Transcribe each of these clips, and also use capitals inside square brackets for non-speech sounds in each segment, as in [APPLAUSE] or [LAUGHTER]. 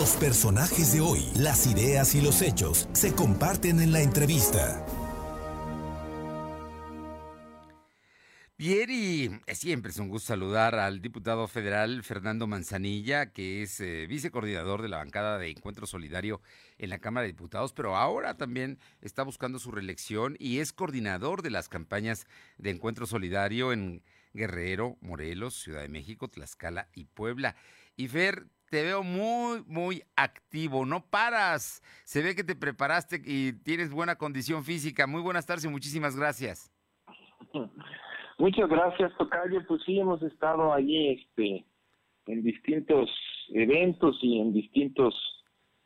Los personajes de hoy, las ideas y los hechos se comparten en la entrevista. Bien, y siempre es un gusto saludar al diputado federal Fernando Manzanilla, que es eh, vicecoordinador de la bancada de Encuentro Solidario en la Cámara de Diputados, pero ahora también está buscando su reelección y es coordinador de las campañas de Encuentro Solidario en Guerrero, Morelos, Ciudad de México, Tlaxcala y Puebla. Y Fer, te veo muy, muy activo, no paras. Se ve que te preparaste y tienes buena condición física. Muy buenas tardes y muchísimas gracias. [LAUGHS] Muchas gracias, Tocayo. Pues sí, hemos estado allí este, en distintos eventos y en distintos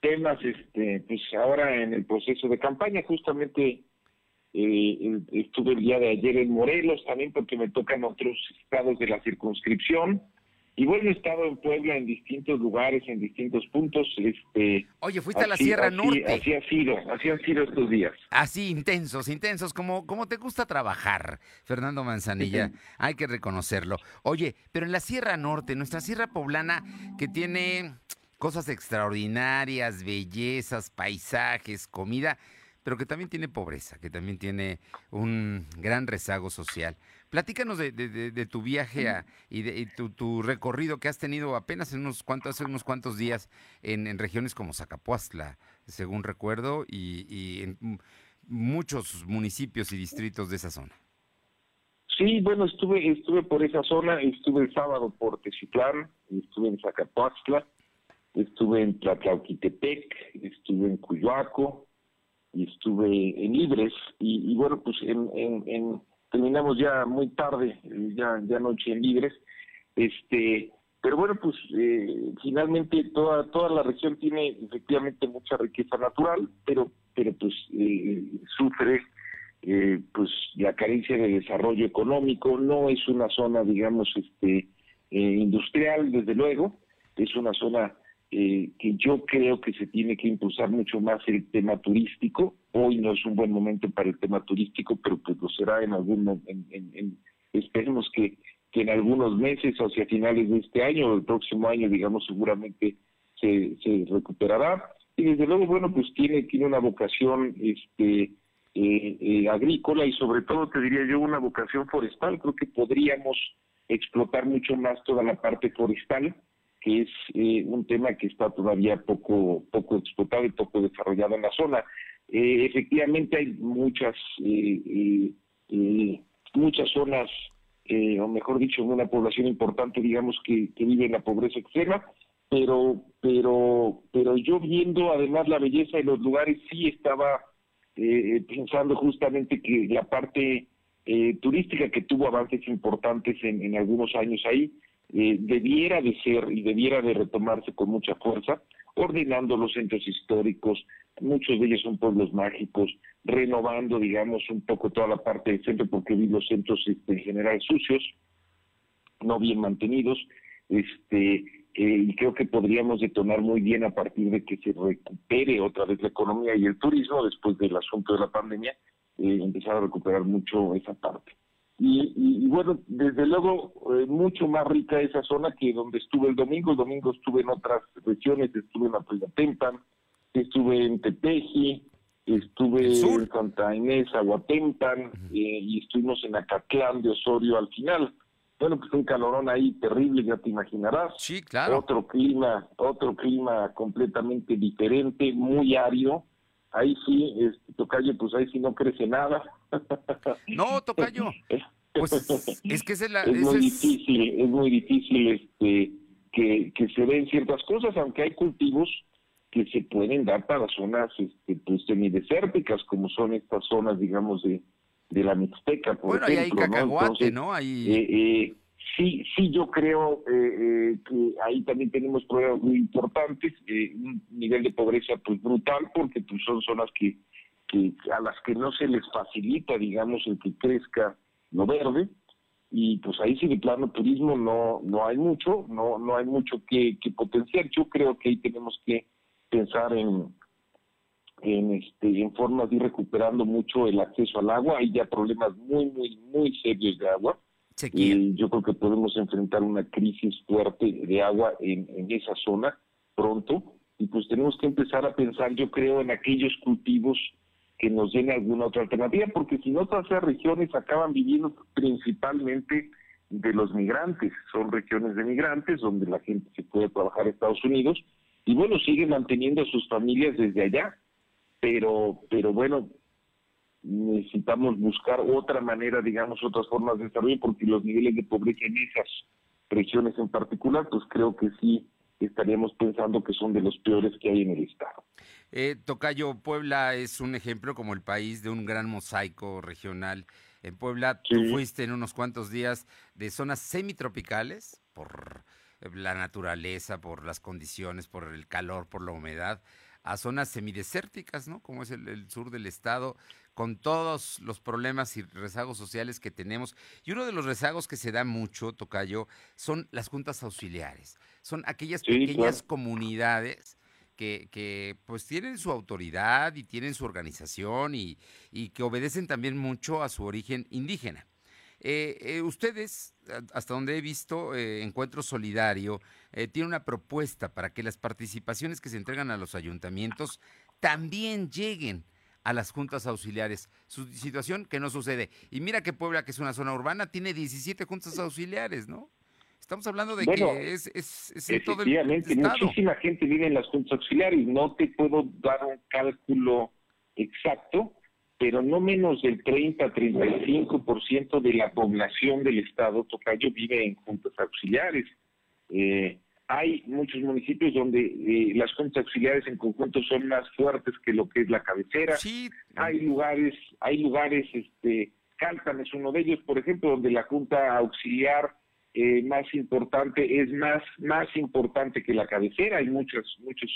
temas, este, pues ahora en el proceso de campaña, justamente eh, estuve el día de ayer en Morelos también porque me tocan otros estados de la circunscripción y bueno, he estado en Puebla en distintos lugares, en distintos puntos. Este, Oye, fuiste a la Sierra Norte. Así ha sido, así han sido estos días. Así, intensos, intensos, como, como te gusta trabajar, Fernando Manzanilla, hay que reconocerlo. Oye, pero en la Sierra Norte, nuestra Sierra Poblana, que tiene cosas extraordinarias, bellezas, paisajes, comida, pero que también tiene pobreza, que también tiene un gran rezago social. Platícanos de, tu viaje y de tu, recorrido que has tenido apenas en unos cuantos, hace unos cuantos días en, regiones como Zacapuastla, según recuerdo, y, en muchos municipios y distritos de esa zona. Sí, bueno, estuve estuve por esa zona, estuve el sábado por Tecitlán, estuve en Zacapuastla, estuve en Tlatlauquitepec, estuve en Cuyoaco, y estuve en Libres, y, bueno, pues en terminamos ya muy tarde, ya, ya noche en Libres, este, pero bueno, pues eh, finalmente toda toda la región tiene efectivamente mucha riqueza natural, pero pero pues eh, sufre eh, pues la carencia de desarrollo económico, no es una zona digamos este industrial desde luego, es una zona eh, que yo creo que se tiene que impulsar mucho más el tema turístico. Hoy no es un buen momento para el tema turístico, pero pues lo será en algún en, en, esperemos que, en algunos meses o hacia finales de este año o el próximo año, digamos, seguramente se, se recuperará. Y desde luego, bueno, pues tiene, tiene una vocación este eh, eh, agrícola y sobre todo, te diría yo, una vocación forestal. Creo que podríamos explotar mucho más toda la parte forestal que es eh, un tema que está todavía poco poco explotado y poco desarrollado en la zona. Eh, efectivamente hay muchas eh, muchas zonas, o mejor dicho, una población importante, digamos, que, vive en la pobreza extrema, pero pero pero yo viendo además la belleza de los lugares sí estaba pensando justamente que la parte turística que tuvo avances importantes en algunos años ahí, eh, debiera de ser y debiera de retomarse con mucha fuerza, ordenando los centros históricos, muchos de ellos son pueblos mágicos, renovando, digamos, un poco toda la parte del centro, porque vi los centros este, en general sucios, no bien mantenidos, este eh, y creo que podríamos detonar muy bien a partir de que se recupere otra vez la economía y el turismo después del asunto de la pandemia, eh, empezar a recuperar mucho esa parte. Y, bueno, desde luego, eh, mucho más rica esa zona que donde estuve el domingo. El domingo estuve en otras regiones, estuve en Apuyatempan, estuve en Tepeji, estuve en Santa Inés, Aguatempan, eh, y estuvimos en Acatlán de Osorio al final. Bueno, pues un calorón ahí terrible, ya te imaginarás. Sí, claro. Otro clima, otro clima completamente diferente, muy árido ahí sí, este, Tocayo, pues ahí sí no crece nada. No, Tocayo. Pues es que es, la, es muy difícil, es muy difícil este que, que se den ciertas cosas, aunque hay cultivos que se pueden dar para zonas este, pues semidesérticas, como son estas zonas, digamos, de, de la Mixteca, por bueno, ejemplo. Bueno, hay cacahuate, ¿no? Ahí... Eh, eh, Sí, sí, yo creo eh, eh, que ahí también tenemos problemas muy importantes, eh, un nivel de pobreza pues brutal, porque pues son zonas que, a las que no se les facilita, digamos, el que crezca lo verde, y pues ahí sí de plano turismo no no hay mucho, no no hay mucho que, que potenciar. Yo creo que ahí tenemos que pensar en en este en formas de ir recuperando mucho el acceso al agua, hay ya problemas muy muy muy serios de agua y yo creo que podemos enfrentar una crisis fuerte de agua en, esa zona pronto. y pues tenemos que empezar a pensar, yo creo, en aquellos cultivos que nos den alguna otra alternativa, porque si no todas esas regiones acaban viviendo principalmente de los migrantes, son regiones de migrantes donde la gente se puede trabajar en Estados Unidos y bueno, sigue manteniendo a sus familias desde allá, pero pero bueno, necesitamos buscar otra manera, digamos, otras formas de desarrollo, porque los niveles de pobreza en esas regiones en particular, pues creo que sí estaríamos pensando que son de los peores que hay en el Estado. Eh, Tocayo, Puebla es un ejemplo como el país de un gran mosaico regional. En Puebla tú fuiste en unos cuantos días de zonas semitropicales por la naturaleza, por las condiciones, por el calor, por la humedad, a zonas semidesérticas, ¿no? Como es el, sur del estado, con todos los problemas y rezagos sociales que tenemos. Y uno de los rezagos que se da mucho, Tocayo, son las juntas auxiliares. Son aquellas pequeñas comunidades que, que, pues tienen su autoridad y tienen su organización y, y que obedecen también mucho a su origen indígena. Eh, eh, ustedes, hasta donde he visto, eh, Encuentro Solidario, tiene una propuesta para que las participaciones que se entregan a los ayuntamientos también lleguen a las juntas auxiliares. Su situación que no sucede. Y mira que Puebla, que es una zona urbana, tiene 17 juntas auxiliares, ¿no? Estamos hablando de que es, es, es todo el muchísima gente vive en las juntas auxiliares. No te puedo dar un cálculo exacto, pero no menos del 30-35% de la población del estado Tocayo vive en juntas auxiliares. Eh, hay muchos municipios donde eh, las juntas auxiliares en conjunto son más fuertes que lo que es la cabecera. Sí. Hay lugares, hay lugares, este, Caltan es uno de ellos, por ejemplo, donde la junta auxiliar eh, más importante es más más importante que la cabecera. Hay muchas muchas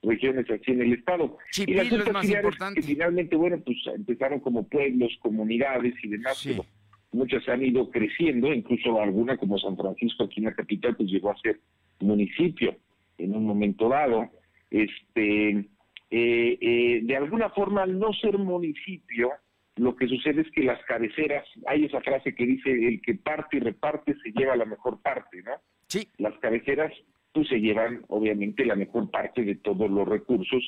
regiones aquí en el estado. y las juntas que finalmente, bueno, pues empezaron como pueblos, comunidades y demás, pero muchas han ido creciendo, incluso alguna como San Francisco aquí en la capital, pues llegó a ser municipio en un momento dado. Este, eh, eh, de alguna forma, al no ser municipio, lo que sucede es que las cabeceras, hay esa frase que dice, el que parte y reparte se lleva la mejor parte, ¿no? Sí. Las cabeceras pues se llevan obviamente la mejor parte de todos los recursos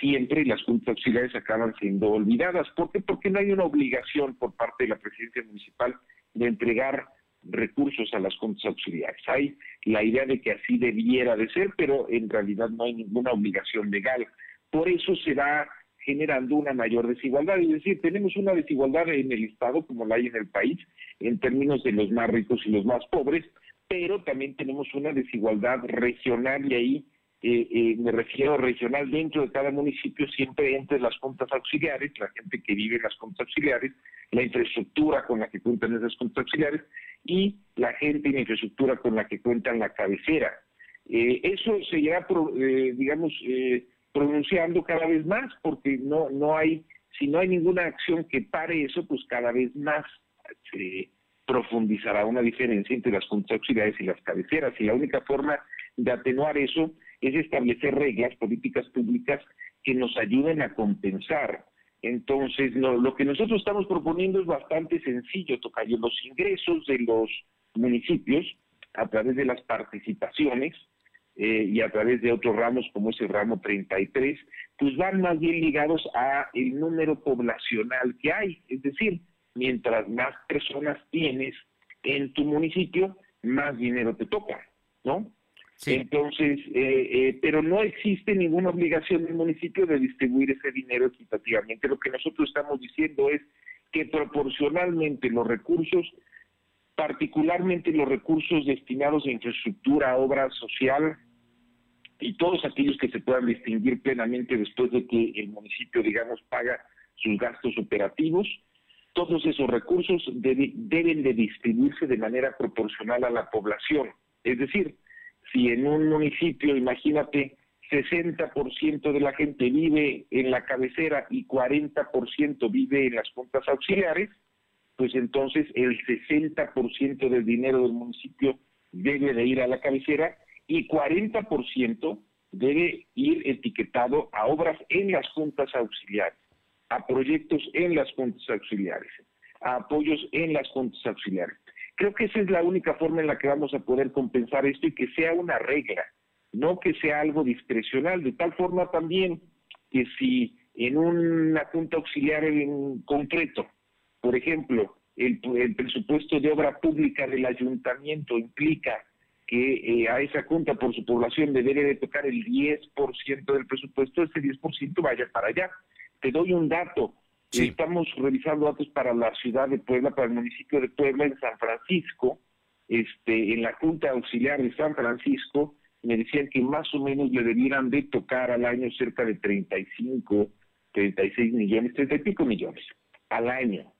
siempre las juntas auxiliares acaban siendo olvidadas. ¿Por qué? Porque no hay una obligación por parte de la presidencia municipal de entregar recursos a las juntas auxiliares. Hay la idea de que así debiera de ser, pero en realidad no hay ninguna obligación legal. Por eso se va generando una mayor desigualdad. Es decir, tenemos una desigualdad en el Estado, como la hay en el país, en términos de los más ricos y los más pobres, pero también tenemos una desigualdad regional y ahí eh, eh, me refiero regional dentro de cada municipio, siempre entre las juntas auxiliares, la gente que vive en las juntas auxiliares, la infraestructura con la que cuentan esas juntas auxiliares y la gente y la infraestructura con la que cuentan la cabecera. Eh, eso se irá, digamos, pronunciando cada vez más porque no, no hay, si no hay ninguna acción que pare eso, pues cada vez más se profundizará una diferencia entre las juntas auxiliares y las cabeceras. Y la única forma de atenuar eso es establecer reglas, políticas públicas que nos ayuden a compensar. Entonces, lo que nosotros estamos proponiendo es bastante sencillo, Tocayo. Los ingresos de los municipios a través de las participaciones eh, y a través de otros ramos como es el ramo 33, pues van más bien ligados a el número poblacional que hay. Es decir, mientras más personas tienes en tu municipio, más dinero te toca, ¿no? Entonces, eh, eh, pero no existe ninguna obligación del municipio de distribuir ese dinero equitativamente. Lo que nosotros estamos diciendo es que proporcionalmente los recursos, particularmente los recursos destinados a infraestructura, obra social y todos aquellos que se puedan distinguir plenamente después de que el municipio, digamos, paga sus gastos operativos, todos esos recursos deben de distribuirse de manera proporcional a la población. Es decir, si en un municipio, imagínate, 60% de la gente vive en la cabecera y 40% vive en las juntas auxiliares, pues entonces el 60% del dinero del municipio debe de ir a la cabecera y 40% debe ir etiquetado a obras en las juntas auxiliares a proyectos en las juntas auxiliares, a apoyos en las juntas auxiliares. Creo que esa es la única forma en la que vamos a poder compensar esto y que sea una regla, no que sea algo discrecional, de tal forma también que si en una junta auxiliar en concreto, por ejemplo, el, presupuesto de obra pública del ayuntamiento implica que eh, a esa junta por su población debería de tocar el 10% del presupuesto, ese 10% vaya para allá. Te doy un dato. Estamos revisando datos para la ciudad de Puebla, para el municipio de Puebla, en San Francisco, este, en la Junta Auxiliar de San Francisco, me decían que más o menos le debieran de tocar al año cerca de 35, 36 millones, 30 y pico millones al año.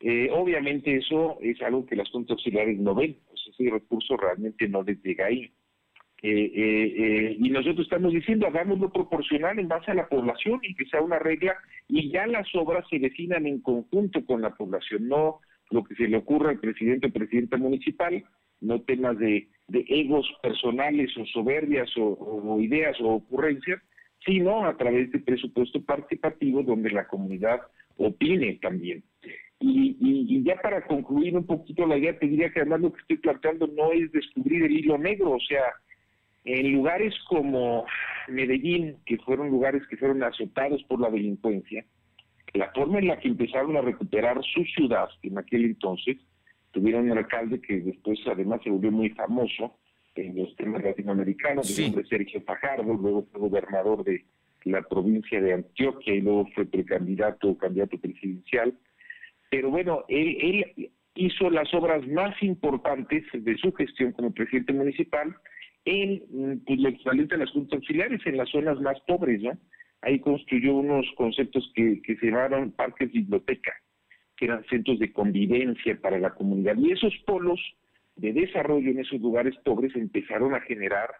Eh, obviamente eso es algo que las juntas auxiliares no ven, pues ese recurso realmente no les llega ahí. Eh, eh, y nosotros estamos diciendo, hagámoslo proporcional en base a la población y que sea una regla y ya las obras se definan en conjunto con la población, no lo que se le ocurra al presidente o presidenta municipal, no temas de, egos personales o soberbias o, ideas o ocurrencias, sino a través de presupuesto participativo donde la comunidad opine también. Y, ya para concluir un poquito la idea, te diría que además lo que estoy planteando no es descubrir el hilo negro, o sea, en lugares como Medellín, que fueron lugares que fueron azotados por la delincuencia, la forma en la que empezaron a recuperar su ciudad, que en aquel entonces tuvieron un alcalde que después además se volvió muy famoso en los temas latinoamericanos, el nombre Sergio Fajardo, luego fue gobernador de la provincia de Antioquia y luego fue precandidato o candidato presidencial. Pero bueno, él, él hizo las obras más importantes de su gestión como presidente municipal en pues, lo equivalente a las juntas auxiliares, en las zonas más pobres, ¿no? Ahí construyó unos conceptos que, que se llamaron parques biblioteca, que eran centros de convivencia para la comunidad. Y esos polos de desarrollo en esos lugares pobres empezaron a generar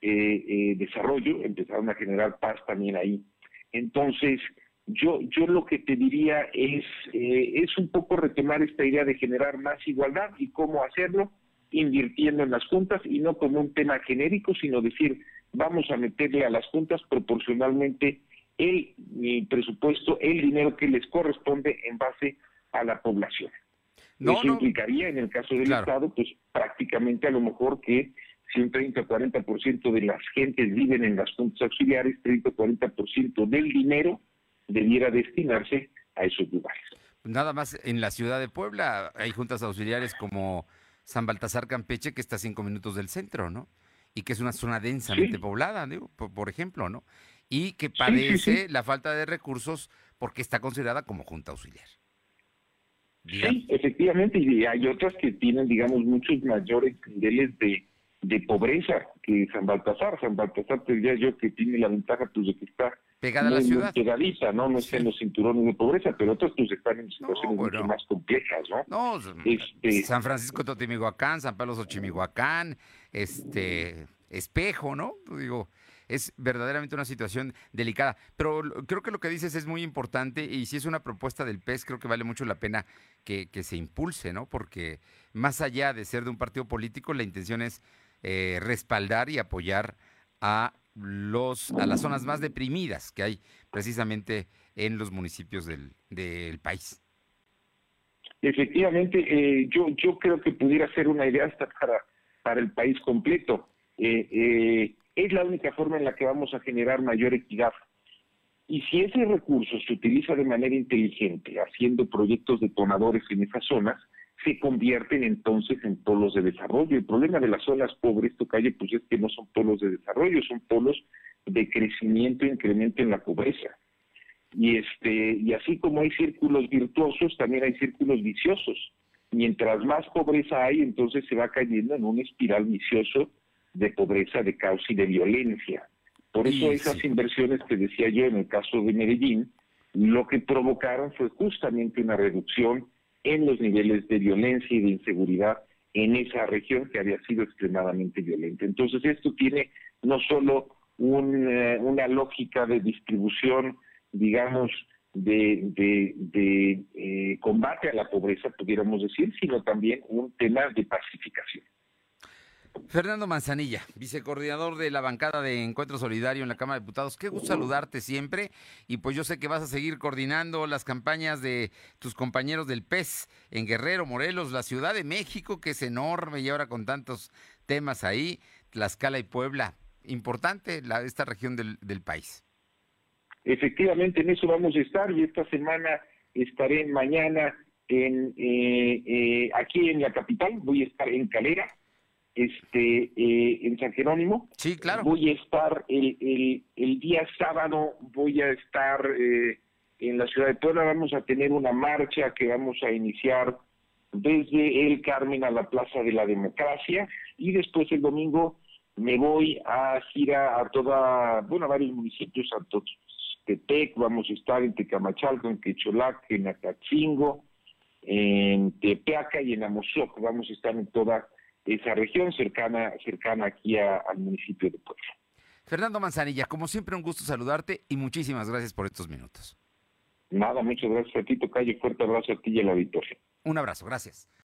eh, eh, desarrollo, empezaron a generar paz también ahí. Entonces, yo, yo lo que te diría es, eh, es un poco retomar esta idea de generar más igualdad y cómo hacerlo, invirtiendo en las juntas y no como un tema genérico, sino decir, vamos a meterle a las juntas proporcionalmente el, presupuesto, el dinero que les corresponde en base a la población. Eso implicaría, en el caso del Estado, pues prácticamente a lo mejor que si un 30 o 40% de las gentes viven en las juntas auxiliares, 30 o 40% del dinero debiera destinarse a esos lugares. Nada más en la ciudad de Puebla hay juntas auxiliares como San Baltasar Campeche, que está a cinco minutos del centro, ¿no? Y que es una zona densamente poblada, digo, por, ejemplo, ¿no? Y que padece la falta de recursos porque está considerada como junta auxiliar. Sí, efectivamente, y hay otras que tienen, digamos, muchos mayores niveles de, de pobreza que San Baltasar. San Baltasar te diría yo que tiene la ventaja pues de que está pegada a la ciudad. pegadita, ¿no? No está en los cinturones de pobreza, pero otros pues están en situaciones mucho más complejas, ¿no? No, este, San Francisco Totimihuacán, San Pablo Xochimihuacán, este, Espejo, ¿no? Digo, es verdaderamente una situación delicada. Pero creo que lo que dices es muy importante y si es una propuesta del PES, creo que vale mucho la pena que, que se impulse, ¿no? Porque más allá de ser de un partido político, la intención es eh, respaldar y apoyar a los a las zonas más deprimidas que hay precisamente en los municipios del, del país. Efectivamente, eh, yo yo creo que pudiera ser una idea hasta para para el país completo. Eh, es la única forma en la que vamos a generar mayor equidad. Y si ese recurso se utiliza de manera inteligente, haciendo proyectos detonadores en esas zonas, se convierten entonces en polos de desarrollo. El problema de las zonas pobres, calle, pues es que no son polos de desarrollo, son polos de crecimiento e incremento en la pobreza. Y este, y así como hay círculos virtuosos, también hay círculos viciosos. Mientras más pobreza hay, entonces se va cayendo en un espiral vicioso de pobreza, de caos y de violencia. Por eso esas inversiones que decía yo en el caso de Medellín, lo que provocaron fue justamente una reducción en los niveles de violencia y de inseguridad en esa región que había sido extremadamente violenta. Entonces esto tiene no solo eh, una lógica de distribución, digamos, de, de, eh, combate a la pobreza, pudiéramos decir, sino también un tema de pacificación. Fernando Manzanilla, vicecoordinador de la bancada de Encuentro Solidario en la Cámara de Diputados. Qué gusto saludarte siempre y pues yo sé que vas a seguir coordinando las campañas de tus compañeros del PES en Guerrero, Morelos, la Ciudad de México, que es enorme y ahora con tantos temas ahí, Tlaxcala y Puebla. importante la, esta región del, del país. Efectivamente, en eso vamos a estar y esta semana estaré mañana en eh, eh, aquí en la capital, voy a estar en Calera, este eh, en San Jerónimo. Sí, claro. Voy a estar el, el, el día sábado, voy a estar en la ciudad de Puebla, vamos a tener una marcha que vamos a iniciar desde el Carmen a la Plaza de la Democracia y después el domingo me voy a gira a toda, bueno, a varios municipios, a Tepec, vamos a estar en Tecamachalco, en Quecholac, en Acatzingo, en Tepeaca y en Amozoc, vamos a estar en toda esa región cercana, cercana aquí al municipio de Puebla. Fernando Manzanilla, como siempre un gusto saludarte y muchísimas gracias por estos minutos. Nada, muchas gracias a ti, Tocayo, fuerte abrazo a ti y a la auditorio. Un abrazo, gracias.